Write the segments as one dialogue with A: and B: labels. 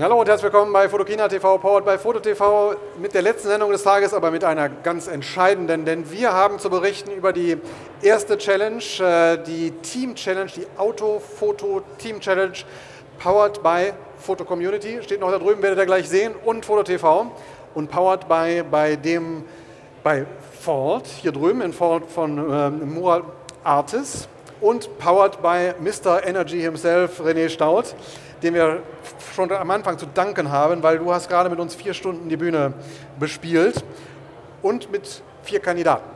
A: Hallo und herzlich willkommen bei Fotokina TV, powered by Foto TV, mit der letzten Sendung des Tages, aber mit einer ganz entscheidenden, denn wir haben zu berichten über die erste Challenge, äh, die Team Challenge, die Auto-Foto Team Challenge, powered by Foto Community, steht noch da drüben, werdet ihr gleich sehen, und Foto TV und powered by, bei dem, bei Ford, hier drüben in Ford von ähm, Murat Artis und powered by Mr. Energy himself, René Staud dem wir schon am Anfang zu danken haben, weil du hast gerade mit uns vier Stunden die Bühne bespielt und mit vier Kandidaten.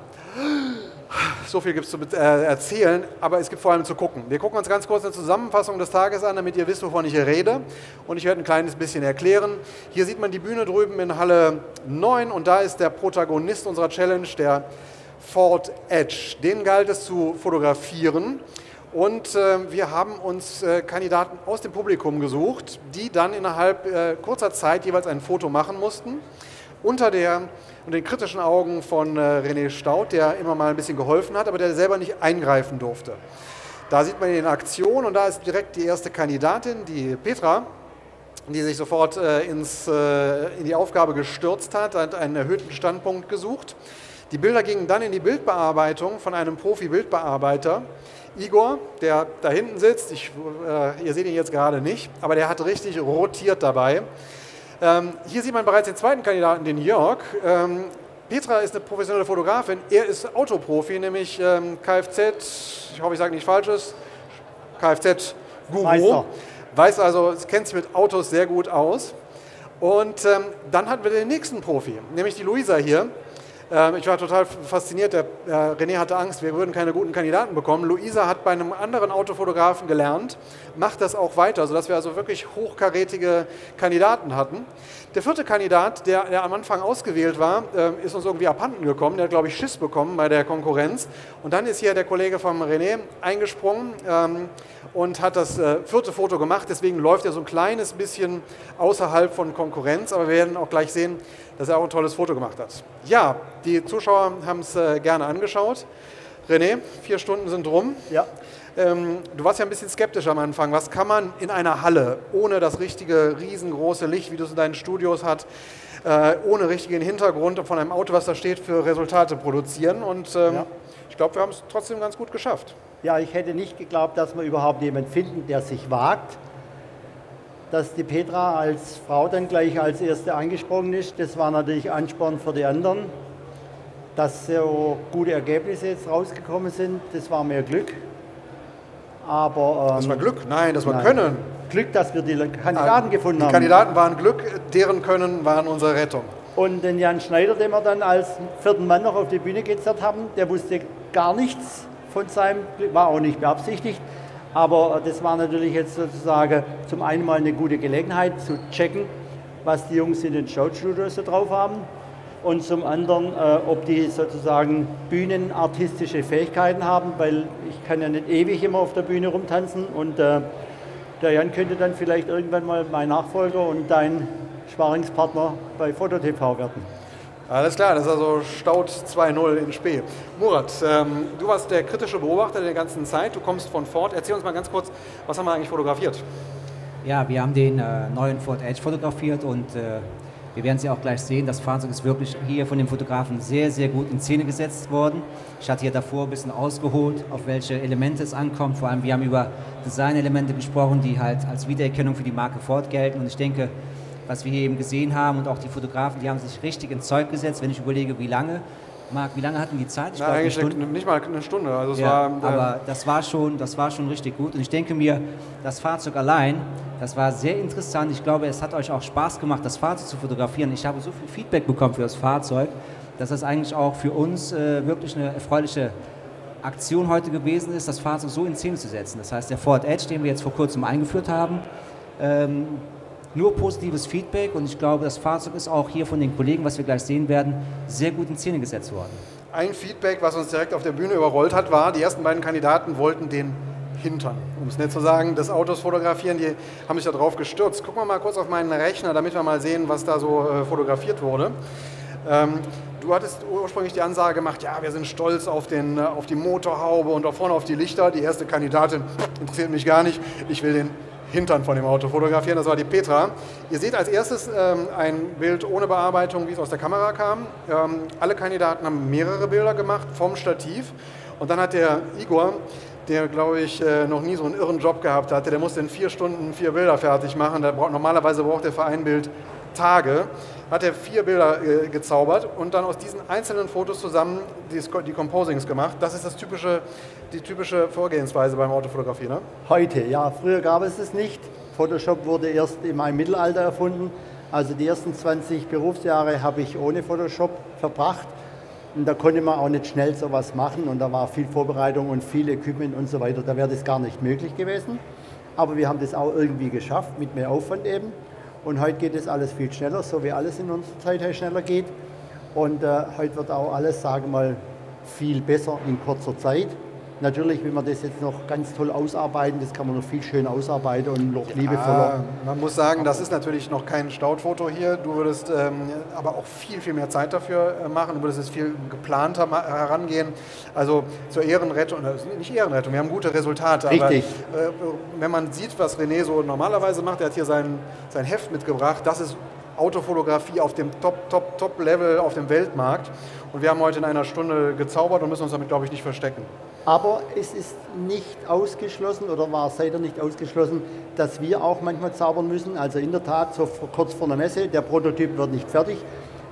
A: So viel gibt es zu äh, erzählen, aber es gibt vor allem zu gucken. Wir gucken uns ganz kurz eine Zusammenfassung des Tages an, damit ihr wisst, wovon ich hier rede. Und ich werde ein kleines bisschen erklären. Hier sieht man die Bühne drüben in Halle 9 und da ist der Protagonist unserer Challenge, der Ford Edge. Den galt es zu fotografieren. Und äh, wir haben uns äh, Kandidaten aus dem Publikum gesucht, die dann innerhalb äh, kurzer Zeit jeweils ein Foto machen mussten. Unter, der, unter den kritischen Augen von äh, René Staud, der immer mal ein bisschen geholfen hat, aber der selber nicht eingreifen durfte. Da sieht man ihn in Aktion und da ist direkt die erste Kandidatin, die Petra, die sich sofort äh, ins, äh, in die Aufgabe gestürzt hat, hat einen erhöhten Standpunkt gesucht. Die Bilder gingen dann in die Bildbearbeitung von einem Profi-Bildbearbeiter, Igor, der da hinten sitzt, ich, äh, ihr seht ihn jetzt gerade nicht, aber der hat richtig rotiert dabei. Ähm, hier sieht man bereits den zweiten Kandidaten, den Jörg. Ähm, Petra ist eine professionelle Fotografin, er ist Autoprofi, nämlich ähm, Kfz, ich hoffe, ich sage nicht Falsches, Kfz-Guru. Weiß also, kennt sich mit Autos sehr gut aus. Und ähm, dann hatten wir den nächsten Profi, nämlich die Luisa hier. Ähm, ich war total fasziniert. Der René hatte Angst, wir würden keine guten Kandidaten bekommen. Luisa hat bei einem anderen Autofotografen gelernt, macht das auch weiter, sodass wir also wirklich hochkarätige Kandidaten hatten. Der vierte Kandidat, der, der am Anfang ausgewählt war, ähm, ist uns irgendwie abhanden gekommen. Der hat, glaube ich, Schiss bekommen bei der Konkurrenz. Und dann ist hier der Kollege von René eingesprungen ähm, und hat das äh, vierte Foto gemacht. Deswegen läuft er so ein kleines bisschen außerhalb von Konkurrenz. Aber wir werden auch gleich sehen, dass er auch ein tolles Foto gemacht hat. Ja, die Zuschauer haben es äh, gerne angeschaut. René, vier Stunden sind rum.
B: Ja.
A: Ähm, du warst ja ein bisschen skeptisch am Anfang. Was kann man in einer Halle ohne das richtige riesengroße Licht, wie du es in deinen Studios hast, äh, ohne richtigen Hintergrund von einem Auto, was da steht, für Resultate produzieren? Und ähm, ja. ich glaube, wir haben es trotzdem ganz gut geschafft.
B: Ja, ich hätte nicht geglaubt, dass wir überhaupt jemanden finden, der sich wagt. Dass die Petra als Frau dann gleich als Erste angesprungen ist, das war natürlich Ansporn für die anderen. Dass so gute Ergebnisse jetzt rausgekommen sind, das war mehr Glück. Aber,
A: ähm, das war Glück? Nein, das war nein. Können.
B: Glück, dass wir die Kandidaten ah, gefunden
A: die
B: haben.
A: Die Kandidaten waren Glück, deren Können waren unsere Rettung.
B: Und den Jan Schneider, den wir dann als vierten Mann noch auf die Bühne gezerrt haben, der wusste gar nichts von seinem Glück, war auch nicht beabsichtigt. Aber das war natürlich jetzt sozusagen zum einen mal eine gute Gelegenheit zu checken, was die Jungs in den Showstudios so drauf haben und zum anderen, äh, ob die sozusagen bühnenartistische Fähigkeiten haben, weil ich kann ja nicht ewig immer auf der Bühne rumtanzen und äh, der Jan könnte dann vielleicht irgendwann mal mein Nachfolger und dein Sparingspartner bei FotoTV werden.
A: Alles klar, das ist also Staud 2.0 in Spee. Murat, ähm, du warst der kritische Beobachter der ganzen Zeit, du kommst von Ford. Erzähl uns mal ganz kurz, was haben wir eigentlich fotografiert?
C: Ja, wir haben den äh, neuen Ford Edge fotografiert und äh, wir werden Sie auch gleich sehen, das Fahrzeug ist wirklich hier von dem Fotografen sehr, sehr gut in Szene gesetzt worden. Ich hatte hier davor ein bisschen ausgeholt, auf welche Elemente es ankommt. Vor allem, wir haben über Designelemente gesprochen, die halt als Wiedererkennung für die Marke Ford gelten. Und ich denke, was wir hier eben gesehen haben und auch die Fotografen, die haben sich richtig ins Zeug gesetzt, wenn ich überlege, wie lange. Marc, wie lange hatten die Zeit?
A: Ich Na, eigentlich eine nicht mal eine Stunde. Also
C: ja, war, äh aber das war, schon, das war schon richtig gut. Und ich denke mir, das Fahrzeug allein, das war sehr interessant. Ich glaube, es hat euch auch Spaß gemacht, das Fahrzeug zu fotografieren. Ich habe so viel Feedback bekommen für das Fahrzeug, dass das eigentlich auch für uns äh, wirklich eine erfreuliche Aktion heute gewesen ist, das Fahrzeug so in Szene zu setzen. Das heißt, der Ford Edge, den wir jetzt vor kurzem eingeführt haben, ähm, nur positives Feedback und ich glaube, das Fahrzeug ist auch hier von den Kollegen, was wir gleich sehen werden, sehr gut in Szene gesetzt worden.
A: Ein Feedback, was uns direkt auf der Bühne überrollt hat, war, die ersten beiden Kandidaten wollten den Hintern, um es nicht zu sagen, des Autos fotografieren, die haben sich da drauf gestürzt. Gucken wir mal kurz auf meinen Rechner, damit wir mal sehen, was da so äh, fotografiert wurde. Ähm, du hattest ursprünglich die Ansage gemacht, ja, wir sind stolz auf, den, äh, auf die Motorhaube und auch vorne auf die Lichter. Die erste Kandidatin interessiert mich gar nicht, ich will den Hintern von dem Auto fotografieren. Das war die Petra. Ihr seht als erstes ähm, ein Bild ohne Bearbeitung, wie es aus der Kamera kam. Ähm, alle Kandidaten haben mehrere Bilder gemacht vom Stativ. Und dann hat der Igor, der glaube ich äh, noch nie so einen irren Job gehabt hatte, der musste in vier Stunden vier Bilder fertig machen. Braucht, normalerweise braucht der für ein Bild Tage, hat er vier Bilder äh, gezaubert und dann aus diesen einzelnen Fotos zusammen die, die, Composings gemacht. Das ist das typische, die typische Vorgehensweise beim Autofotografie, ne?
B: Heute, ja. Früher gab es es nicht. Photoshop wurde erst im Mittelalter erfunden. Also die ersten 20 Berufsjahre habe ich ohne Photoshop verbracht. Und da konnte man auch nicht schnell sowas machen und da war viel Vorbereitung und viel Equipment und so weiter. Da wäre das gar nicht möglich gewesen. Aber wir haben das auch irgendwie geschafft, mit mehr Aufwand eben. Und heute geht es alles viel schneller, so wie alles in unserer Zeit schneller geht. Und äh, heute wird auch alles, sagen wir mal, viel besser in kurzer Zeit. Natürlich, wenn wir das jetzt noch ganz toll ausarbeiten, das kann man noch viel schöner ausarbeiten und noch ja, liebevoller.
A: Man muss sagen, das ist natürlich noch kein Staudfoto hier. Du würdest ähm, aber auch viel, viel mehr Zeit dafür äh, machen. Du würdest es viel geplanter herangehen. Also zur Ehrenrettung, nicht Ehrenrettung, wir haben gute Resultate.
B: Richtig.
A: Aber äh, wenn man sieht, was René so normalerweise macht, er hat hier sein, sein Heft mitgebracht, das ist Autofotografie auf dem Top, Top, Top-Level auf dem Weltmarkt. Und wir haben heute in einer Stunde gezaubert und müssen uns damit, glaube ich, nicht verstecken.
B: Aber es ist nicht ausgeschlossen oder war seither nicht ausgeschlossen, dass wir auch manchmal zaubern müssen. Also in der Tat, so kurz vor der Messe, der Prototyp wird nicht fertig.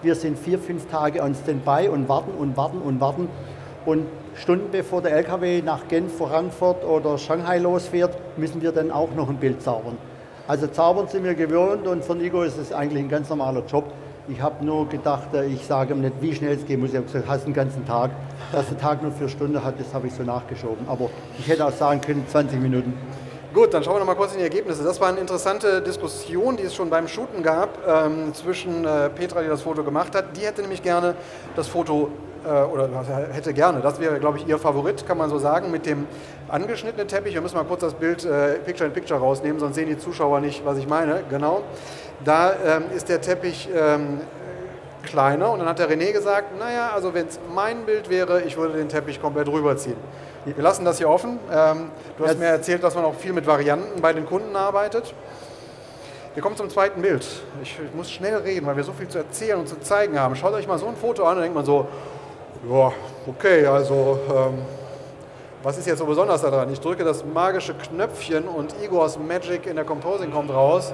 B: Wir sind vier, fünf Tage on Standby und warten und warten und warten. Und Stunden bevor der LKW nach Genf, Frankfurt oder Shanghai losfährt, müssen wir dann auch noch ein Bild zaubern. Also zaubern sind wir gewöhnt und für Nico ist es eigentlich ein ganz normaler Job. Ich habe nur gedacht, äh, ich sage ihm nicht, wie schnell es gehen muss. Ich habe gesagt, hast einen ganzen Tag. Dass der Tag nur vier Stunden hat, das habe ich so nachgeschoben. Aber ich hätte auch sagen können, 20 Minuten.
A: Gut, dann schauen wir noch mal kurz in die Ergebnisse. Das war eine interessante Diskussion, die es schon beim Shooten gab ähm, zwischen äh, Petra, die das Foto gemacht hat. Die hätte nämlich gerne das Foto oder hätte gerne, das wäre, glaube ich, ihr Favorit, kann man so sagen, mit dem angeschnittenen Teppich. Wir müssen mal kurz das Bild äh, Picture in Picture rausnehmen, sonst sehen die Zuschauer nicht, was ich meine. Genau. Da ähm, ist der Teppich ähm, kleiner und dann hat der René gesagt, naja, also wenn es mein Bild wäre, ich würde den Teppich komplett rüberziehen. Wir lassen das hier offen. Ähm, du hast mir erzählt, dass man auch viel mit Varianten bei den Kunden arbeitet. Wir kommen zum zweiten Bild. Ich, ich, muss schnell reden, weil wir so viel zu erzählen und zu zeigen haben. Schaut euch mal so ein Foto an und denkt man so, ja, okay, also ähm, was ist jetzt so besonders daran? Ich drücke das magische Knöpfchen und Igors Magic in der Composing kommt raus.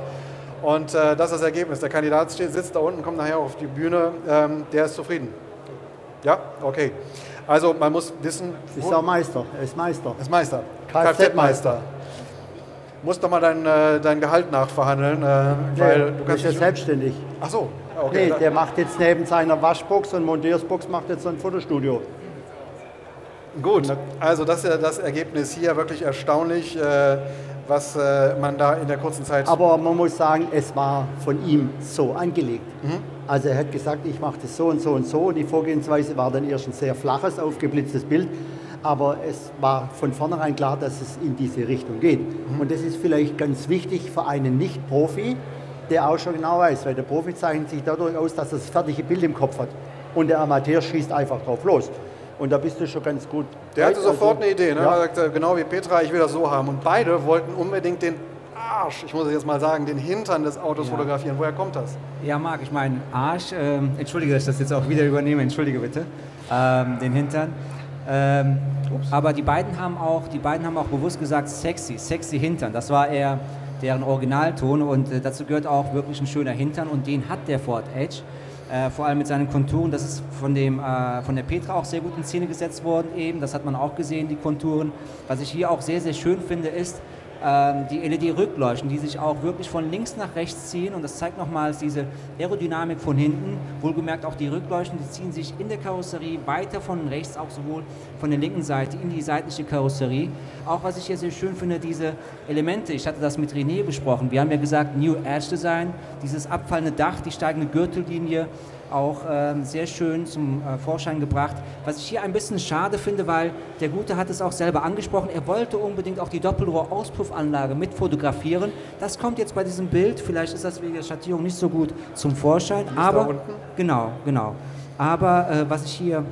A: Und äh, das ist das Ergebnis. Der Kandidat steht, sitzt da unten, kommt nachher auf die Bühne, ähm, der ist zufrieden. Ja, okay. Also man muss wissen.
B: Ist auch Meister, er ist Meister.
A: Er ist Meister. Kfz-Meister. Musst doch mal dein, äh, dein Gehalt nachverhandeln, äh,
B: weil du kannst ja selbstständig.
A: Ach so, okay.
B: Nee, der macht jetzt neben seiner Waschbox und Monteursbox macht jetzt ein Fotostudio.
A: Gut, also das ist ja das Ergebnis hier wirklich erstaunlich, äh, was äh, man da in der kurzen Zeit.
B: Aber man muss sagen, es war von ihm so angelegt. Mhm. Also er hat gesagt, ich mache das so und so und so und die Vorgehensweise war dann erst ein sehr flaches, aufgeblitztes Bild. Aber es war von vornherein klar, dass es in diese Richtung geht. Mhm. Und das ist vielleicht ganz wichtig für einen Nicht-Profi, der auch schon genau weiß, weil der Profi zeichnet sich dadurch aus, dass er das fertige Bild im Kopf hat. Und der Amateur schießt einfach drauf los. Und da bist du schon ganz gut.
A: Der hatte sofort also, eine Idee, ne? Ja. er sagte, genau wie Petra, ich will das so haben. Und beide wollten unbedingt den Arsch, ich muss es jetzt mal sagen, den Hintern des Autos ja. fotografieren. Woher kommt das?
C: Ja, Marc, ich meine, Arsch, ähm, entschuldige, dass ich das jetzt auch wieder übernehme, entschuldige bitte, ähm, den Hintern. Ähm, aber die beiden haben auch, die beiden haben auch bewusst gesagt, sexy, sexy Hintern. Das war eher deren Originalton und äh, dazu gehört auch wirklich ein schöner Hintern und den hat der Ford Edge. Äh, vor allem mit seinen Konturen. Das ist von, dem, äh, von der Petra auch sehr gut in Szene gesetzt worden eben. Das hat man auch gesehen, die Konturen. Was ich hier auch sehr, sehr schön finde, ist, die LED-Rückleuchten, die sich auch wirklich von links nach rechts ziehen und das zeigt nochmals diese Aerodynamik von hinten. Wohlgemerkt auch die Rückleuchten, die ziehen sich in der Karosserie weiter von rechts, auch sowohl von der linken Seite in die seitliche Karosserie. Auch was ich hier sehr schön finde, diese Elemente, ich hatte das mit René besprochen, wir haben ja gesagt New Edge Design, dieses abfallende Dach, die steigende Gürtellinie, auch äh, sehr schön zum äh, Vorschein gebracht. Was ich hier ein bisschen schade finde, weil der Gute hat es auch selber angesprochen, er wollte unbedingt auch die Doppelrohr-Auspuffanlage mit fotografieren. Das kommt jetzt bei diesem Bild, vielleicht ist das wegen der Schattierung nicht so gut zum Vorschein, aber genau, genau. Aber äh, was ich hier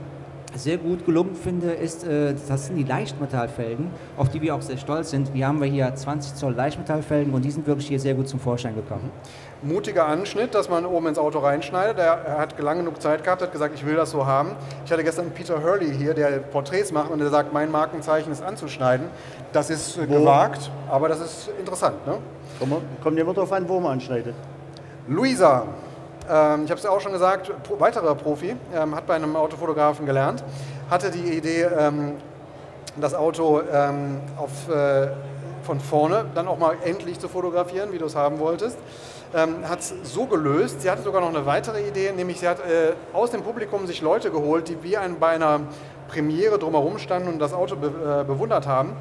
C: sehr gut gelungen finde, ist, äh, das sind die Leichtmetallfelgen, auf die wir auch sehr stolz sind. Wir haben hier 20 Zoll Leichtmetallfelgen und die sind wirklich hier sehr gut zum Vorschein gekommen.
A: Mutiger Anschnitt, dass man oben ins Auto reinschneidet. Er hat lange genug Zeit gehabt, hat gesagt, ich will das so haben. Ich hatte gestern Peter Hurley hier, der Porträts macht und der sagt, mein Markenzeichen ist anzuschneiden. Das ist äh, gewagt, aber das ist interessant. Ne?
B: Kommt immer darauf an, wo man anschneidet.
A: Luisa, ähm, ich habe es auch schon gesagt, weiterer Profi, ähm, hat bei einem Autofotografen gelernt, hatte die Idee, ähm, das Auto auf, äh, von vorne dann auch mal endlich zu fotografieren, wie du es haben wolltest. hat es so gelöst, sie hatte sogar noch eine weitere Idee, nämlich sie hat äh, aus dem Publikum sich Leute geholt, die wie ein, bei einer Premiere drumherum standen und das Auto be, äh, bewundert haben.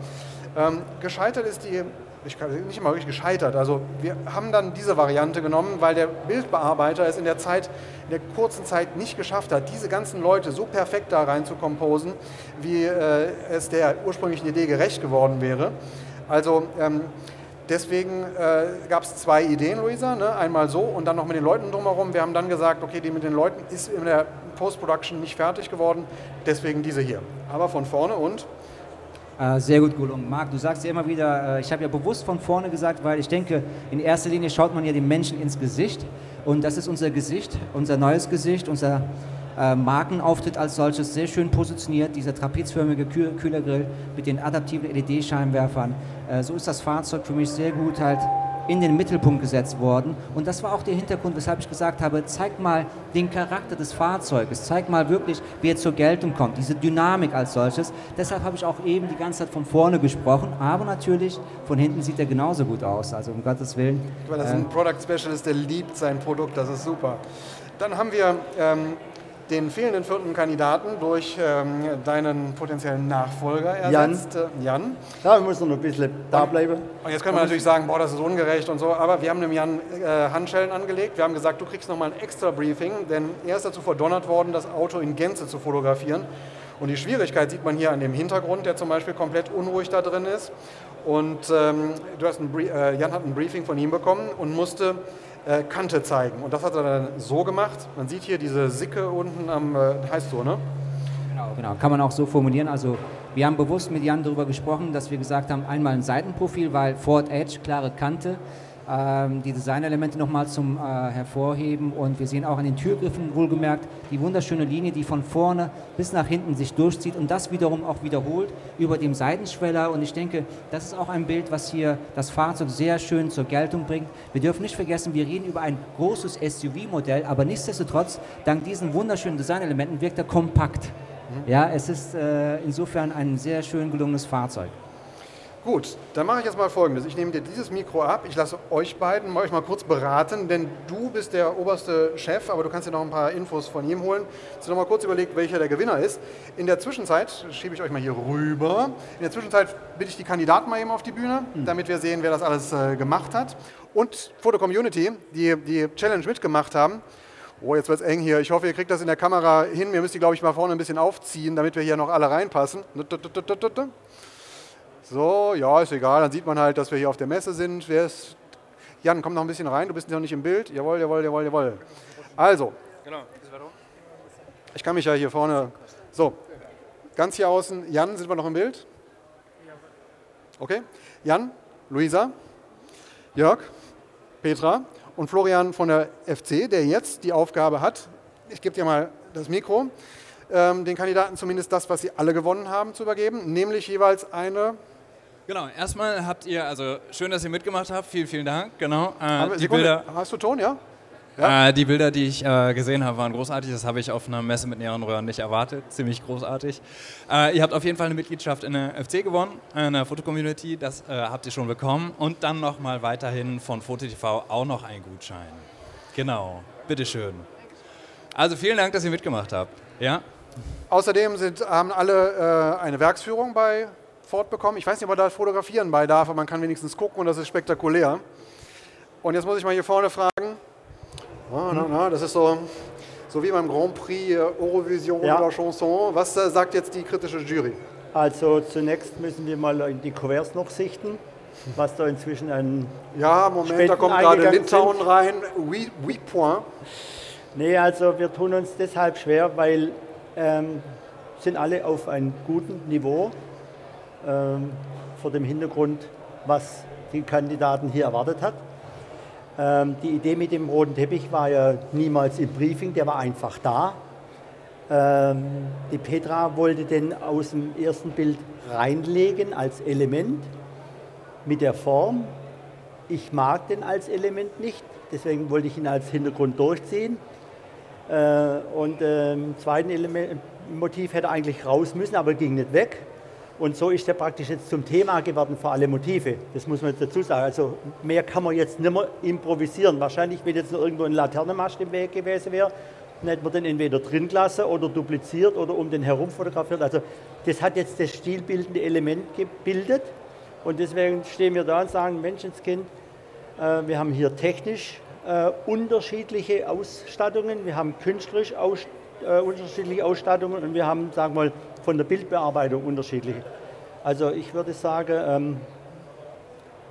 A: gescheitert ist die ich kann, nicht immer wirklich gescheitert. Also wir haben dann diese Variante genommen, weil der Bildbearbeiter es in der Zeit, in der kurzen Zeit nicht geschafft hat, diese ganzen Leute so perfekt da rein zu komposen, wie äh, es der ursprünglichen Idee gerecht geworden wäre. Also ähm, deswegen äh, gab es zwei Ideen, Luisa. Ne? Einmal so und dann noch mit den Leuten drumherum. Wir haben dann gesagt, okay, die mit den Leuten ist in der Post-Production nicht fertig geworden, deswegen diese hier. Aber von vorne und
C: sehr gut gelungen. Marc, du sagst ja immer wieder, äh, ich habe ja bewusst von vorne gesagt, weil ich denke, in erster Linie schaut man ja den Menschen ins Gesicht und das ist unser Gesicht, unser neues Gesicht, unser äh, Markenauftritt als solches sehr schön positioniert, dieser trapezförmige Kühlergrill mit den adaptiven LED-Scheinwerfern. Äh, so ist das Fahrzeug für mich sehr gut halt in den Mittelpunkt gesetzt worden. Und das war auch der Hintergrund, weshalb ich gesagt habe, zeig mal den Charakter des Fahrzeuges, zeig mal wirklich, wie er zur Geltung kommt, diese Dynamik als solches. Deshalb habe ich auch eben die ganze Zeit von vorne gesprochen, aber natürlich von hinten sieht er genauso gut aus, also um Gottes Willen.
A: Ich meine, das ist ein ähm, Product Specialist, der liebt sein Produkt, das ist super. Dann haben wir ähm, den fehlenden vierten Kandidaten durch ähm, deinen potenziellen Nachfolger ersetzt, Jan.
B: Äh, Jan. Ja, wir müssen noch ein bisschen da bleiben.
A: Und jetzt können wir natürlich sagen, boah, das ist ungerecht und so, aber wir haben dem Jan äh, Handschellen angelegt. Wir haben gesagt, du kriegst nochmal ein extra Briefing, denn er ist dazu verdonnert worden, das Auto in Gänze zu fotografieren. Und die Schwierigkeit sieht man hier an dem Hintergrund, der zum Beispiel komplett unruhig da drin ist. Und ähm, du hast ein, äh, Jan hat ein Briefing von ihm bekommen und musste äh, Kante zeigen. Und das hat er dann so gemacht. Man sieht hier diese Sicke unten am, äh, heißt so, ne?
C: Genau, genau, kann man auch so formulieren. Also wir haben bewusst mit Jan darüber gesprochen, dass wir gesagt haben, einmal ein Seitenprofil, weil Ford Edge, klare Kante, die Designelemente nochmal zum äh, Hervorheben und wir sehen auch an den Türgriffen wohlgemerkt die wunderschöne Linie, die von vorne bis nach hinten sich durchzieht und das wiederum auch wiederholt über dem Seitenschweller und ich denke, das ist auch ein Bild, was hier das Fahrzeug sehr schön zur Geltung bringt. Wir dürfen nicht vergessen, wir reden über ein großes SUV-Modell, aber nichtsdestotrotz, dank diesen wunderschönen Designelementen wirkt er kompakt. Mhm. Ja, es ist äh, insofern ein sehr schön gelungenes Fahrzeug.
A: Gut, dann mache ich jetzt mal Folgendes. Ich nehme dir dieses Mikro ab. Ich lasse euch beiden euch mal kurz beraten, denn du bist der oberste Chef, aber du kannst dir noch ein paar Infos von ihm holen. Jetzt noch mal kurz überlegt, welcher der Gewinner ist. In der Zwischenzeit schiebe ich euch mal hier rüber. In der Zwischenzeit bitte ich die Kandidaten mal eben auf die Bühne, mhm. damit wir sehen, wer das alles äh, gemacht hat. Und Foto Community, die die Challenge mitgemacht haben. Oh, jetzt wird es eng hier. Ich hoffe, ihr kriegt das in der Kamera hin. Wir müssen die, glaube ich, mal vorne ein bisschen aufziehen, damit wir hier noch alle reinpassen. So, ja, ist egal, dann sieht man halt, dass wir hier auf der Messe sind. Wer ist? Jan, komm noch ein bisschen rein, du bist noch nicht im Bild. Jawohl, jawohl, jawohl, jawohl. Also, genau. ich kann mich ja hier vorne. So, ganz hier außen. Jan, sind wir noch im Bild? Okay. Jan, Luisa, Jörg, Petra und Florian von der FC, der jetzt die Aufgabe hat, ich gebe dir mal das Mikro, ähm, den Kandidaten zumindest das, was sie alle gewonnen haben, zu übergeben, nämlich jeweils eine
D: Genau, erstmal habt ihr, also schön, dass ihr mitgemacht habt, vielen, vielen Dank, genau.
A: Äh, die Bilder, hast du Ton, ja?
D: Ja? Äh, die Bilder, die ich äh, gesehen habe, waren großartig. Das habe ich auf einer Messe mit Neonröhren nicht erwartet. Ziemlich großartig. Äh, ihr habt auf jeden Fall eine Mitgliedschaft in der FC gewonnen, in der Fotocommunity. Das äh, habt ihr schon bekommen. Und dann nochmal weiterhin von FotoTV auch noch ein Gutschein. Genau, bitteschön. Also vielen Dank, dass ihr mitgemacht habt. Ja?
A: Außerdem sind, haben alle äh, eine Werksführung bei fortbekommen. Ich weiß nicht, ob man da fotografieren bei darf, aber man kann wenigstens gucken und das ist spektakulär. Und jetzt muss ich mal hier vorne fragen. Ah, na, na, das ist so, so wie beim Grand Prix äh, Eurovision ja. oder Chanson. Was äh, sagt jetzt die kritische Jury?
B: Also zunächst müssen wir mal in die Kuverts noch sichten, was da inzwischen ein
A: Ja, Moment, Spenden da kommt gerade Litauen sind. rein. Oui, oui, point.
B: Nee, also wir tun uns deshalb schwer, weil ähm, sind alle auf einem guten Niveau ähm, vor dem Hintergrund, was die Kandidaten hier erwartet hat. Ähm, die Idee mit dem roten Teppich war ja niemals im Briefing, der war einfach da. Ähm, die Petra wollte den aus dem ersten Bild reinlegen als Element mit der Form. Ich mag den als Element nicht, deswegen wollte ich ihn als Hintergrund durchziehen. Äh, und im zweiten Element, Motiv hätte eigentlich raus müssen, aber ging nicht weg. Und so ist er praktisch jetzt zum Thema geworden für alle Motive. Das muss man jetzt dazu sagen. Also mehr kann man jetzt nicht mehr improvisieren. Wahrscheinlich, wenn jetzt noch irgendwo ein Laternenmast im Weg gewesen wäre, dann hätte man den entweder drin gelassen oder dupliziert oder um den herum fotografiert. Also das hat jetzt das stilbildende Element gebildet. Und deswegen stehen wir da und sagen, Menschenskind, äh, wir haben hier technisch äh, unterschiedliche Ausstattungen, wir haben künstlerisch aus, äh, unterschiedliche Ausstattungen und wir haben, sagen wir mal, von der Bildbearbeitung unterschiedliche. Also ich würde sagen, ähm,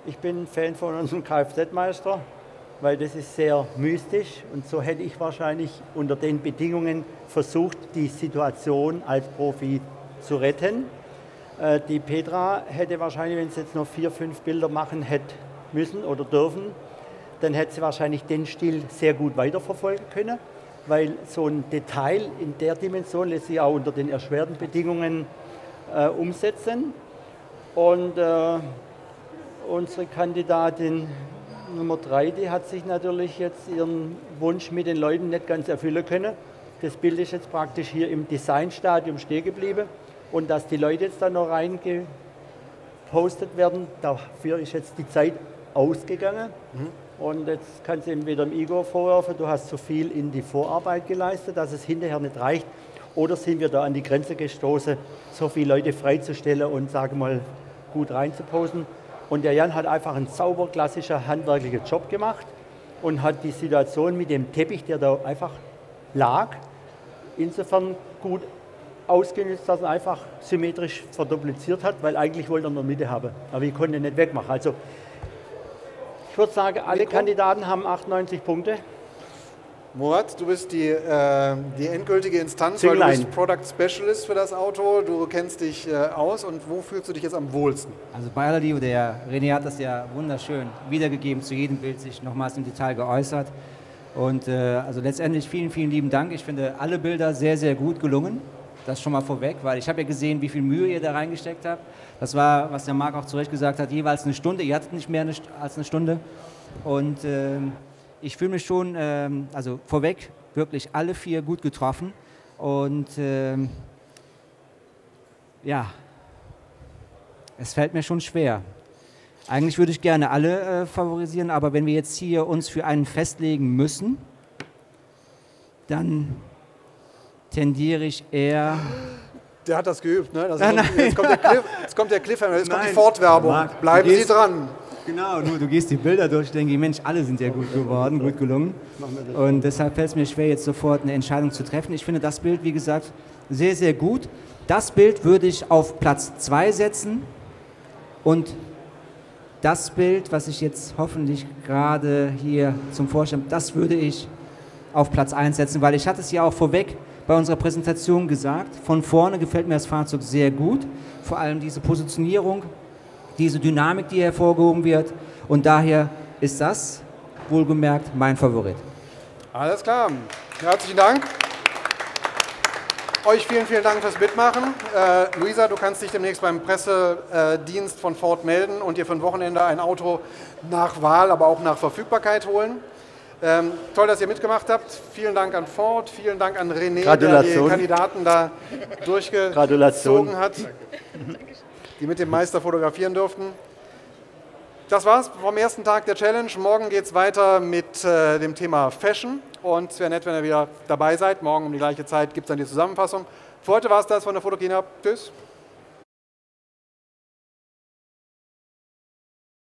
B: ich bin Fan von unserem Kfz-Meister, weil das ist sehr mystisch und so hätte ich wahrscheinlich unter den Bedingungen versucht, die Situation als Profi zu retten. Äh, die Petra hätte wahrscheinlich, wenn sie jetzt noch vier, fünf Bilder machen hätte müssen oder dürfen, dann hätte sie wahrscheinlich den Stil sehr gut weiterverfolgen können weil so ein Detail in der Dimension lässt sich auch unter den erschwerten Bedingungen äh, umsetzen. Und äh, unsere Kandidatin Nummer drei, die hat sich natürlich jetzt ihren Wunsch mit den Leuten nicht ganz erfüllen können. Das Bild ist jetzt praktisch hier im Designstadium stehen geblieben. Und dass die Leute jetzt da noch reingepostet werden, dafür ist jetzt die Zeit ausgegangen. Mhm. Und jetzt kannst du ihm wieder dem Igor vorwerfen, du hast zu viel in die Vorarbeit geleistet, dass es hinterher nicht reicht. Oder sind wir da an die Grenze gestoßen, so viele Leute freizustellen und, sage mal, gut reinzuposen. Und der Jan hat einfach einen sauber klassischer handwerklicher Job gemacht und hat die Situation mit dem Teppich, der da einfach lag, insofern gut ausgenutzt, dass er einfach symmetrisch verdupliziert hat, weil eigentlich wollte er der Mitte haben. Aber ich konnte ihn nicht wegmachen. Also ich würde sagen, alle Kandidaten haben 98 Punkte.
A: Murat, du bist die, äh, die endgültige Instanz, weil du bist Product Specialist für das Auto, du kennst dich äh, aus und wo fühlst du dich jetzt am wohlsten?
C: Also bei aller Liebe, der René hat das ja wunderschön wiedergegeben, zu jedem Bild sich nochmals im Detail geäußert. Und äh, also letztendlich vielen, vielen lieben Dank. Ich finde alle Bilder sehr, sehr gut gelungen. Das schon mal vorweg, weil ich habe ja gesehen, wie viel Mühe ihr da reingesteckt habt. Das war, was der Marc auch zu Recht gesagt hat, jeweils eine Stunde. Ihr hattet nicht mehr als eine Stunde. Und äh, ich fühle mich schon, äh, also vorweg, wirklich alle vier gut getroffen. Und äh, ja, es fällt mir schon schwer. Eigentlich würde ich gerne alle äh, favorisieren, aber wenn wir jetzt hier uns für einen festlegen müssen, dann tendiere ich eher
A: der hat das geübt, ne? Das nein, nein. Jetzt, kommt der Cliff, jetzt kommt der Cliffhanger, jetzt nein. kommt die Fortwerbung. Bleiben gehst, Sie dran.
C: Genau, du, du gehst die Bilder durch, denke ich, Mensch, alle sind ja gut geworden, gut gelungen. Und deshalb fällt es mir schwer, jetzt sofort eine Entscheidung zu treffen. Ich finde das Bild, wie gesagt, sehr, sehr gut. Das Bild würde ich auf Platz 2 setzen. Und das Bild, was ich jetzt hoffentlich gerade hier zum Vorstand, das würde ich auf Platz 1 setzen, weil ich hatte es ja auch vorweg bei unserer Präsentation gesagt. Von vorne gefällt mir das Fahrzeug sehr gut, vor allem diese Positionierung, diese Dynamik, die hervorgehoben wird. Und daher ist das, wohlgemerkt, mein Favorit.
A: Alles klar. Herzlichen Dank. Euch vielen, vielen Dank fürs Mitmachen. Äh, Luisa, du kannst dich demnächst beim Pressedienst von Ford melden und dir für ein Wochenende ein Auto nach Wahl, aber auch nach Verfügbarkeit holen. Ähm, toll, dass ihr mitgemacht habt. Vielen Dank an Ford, vielen Dank an René, der die Kandidaten da durchgezogen hat, die mit dem Meister fotografieren durften. Das war's vom ersten Tag der Challenge. Morgen geht es weiter mit äh, dem Thema Fashion. Und es wäre nett, wenn ihr wieder dabei seid. Morgen um die gleiche Zeit gibt es dann die Zusammenfassung. Für heute war es das von der Fotokina. Tschüss.